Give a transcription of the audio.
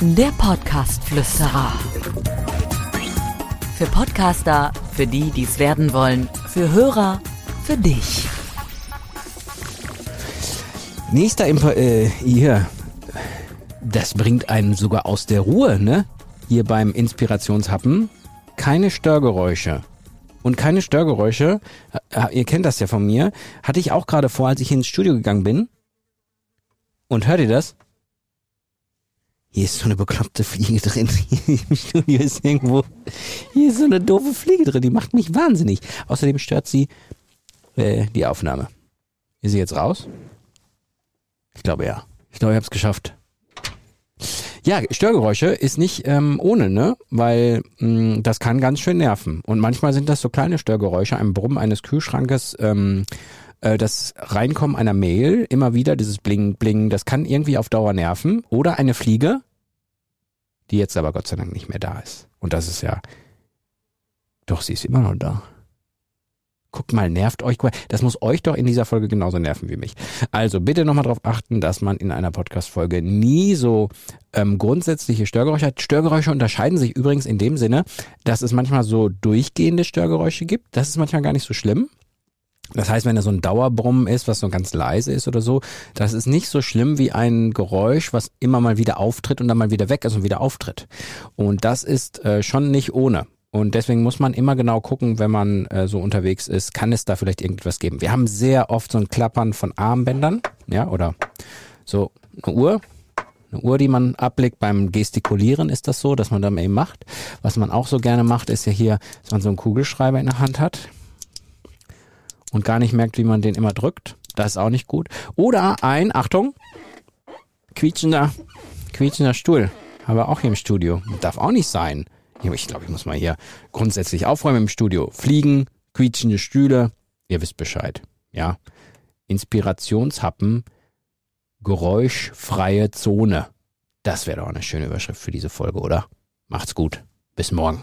Der Podcast-Flüsterer. Für Podcaster, für die, die es werden wollen, für Hörer, für dich. Nächster Imp äh, hier. Das bringt einen sogar aus der Ruhe, ne? Hier beim Inspirationshappen. Keine Störgeräusche. Und keine Störgeräusche, äh, ihr kennt das ja von mir, hatte ich auch gerade vor, als ich ins Studio gegangen bin. Und hört ihr das? Hier ist so eine bekloppte Fliege drin. Hier Im Studio ist irgendwo, hier ist so eine doofe Fliege drin, die macht mich wahnsinnig. Außerdem stört sie äh, die Aufnahme. Ist sie jetzt raus? Ich glaube ja. Ich glaube, ich habe es geschafft. Ja, Störgeräusche ist nicht ähm, ohne, ne? Weil mh, das kann ganz schön nerven. Und manchmal sind das so kleine Störgeräusche, ein Brummen eines Kühlschrankes, ähm, äh, das Reinkommen einer Mail, immer wieder dieses Bling, Bling, das kann irgendwie auf Dauer nerven. Oder eine Fliege, die jetzt aber Gott sei Dank nicht mehr da ist. Und das ist ja, doch, sie ist immer noch da. Guckt mal, nervt euch. Das muss euch doch in dieser Folge genauso nerven wie mich. Also bitte nochmal darauf achten, dass man in einer Podcast-Folge nie so ähm, grundsätzliche Störgeräusche hat. Störgeräusche unterscheiden sich übrigens in dem Sinne, dass es manchmal so durchgehende Störgeräusche gibt. Das ist manchmal gar nicht so schlimm. Das heißt, wenn da so ein Dauerbrummen ist, was so ganz leise ist oder so, das ist nicht so schlimm wie ein Geräusch, was immer mal wieder auftritt und dann mal wieder weg ist und wieder auftritt. Und das ist äh, schon nicht ohne. Und deswegen muss man immer genau gucken, wenn man äh, so unterwegs ist, kann es da vielleicht irgendwas geben. Wir haben sehr oft so ein Klappern von Armbändern, ja, oder so eine Uhr. Eine Uhr, die man ablegt beim Gestikulieren, ist das so, dass man dann eben macht. Was man auch so gerne macht, ist ja hier, dass man so einen Kugelschreiber in der Hand hat und gar nicht merkt, wie man den immer drückt. Das ist auch nicht gut. Oder ein, Achtung, quietschender, quietschender Stuhl. Haben wir auch hier im Studio. Darf auch nicht sein. Ich glaube, ich muss mal hier grundsätzlich aufräumen im Studio. Fliegen, quietschende Stühle, ihr wisst Bescheid. Ja. Inspirationshappen, geräuschfreie Zone. Das wäre doch eine schöne Überschrift für diese Folge, oder? Macht's gut. Bis morgen.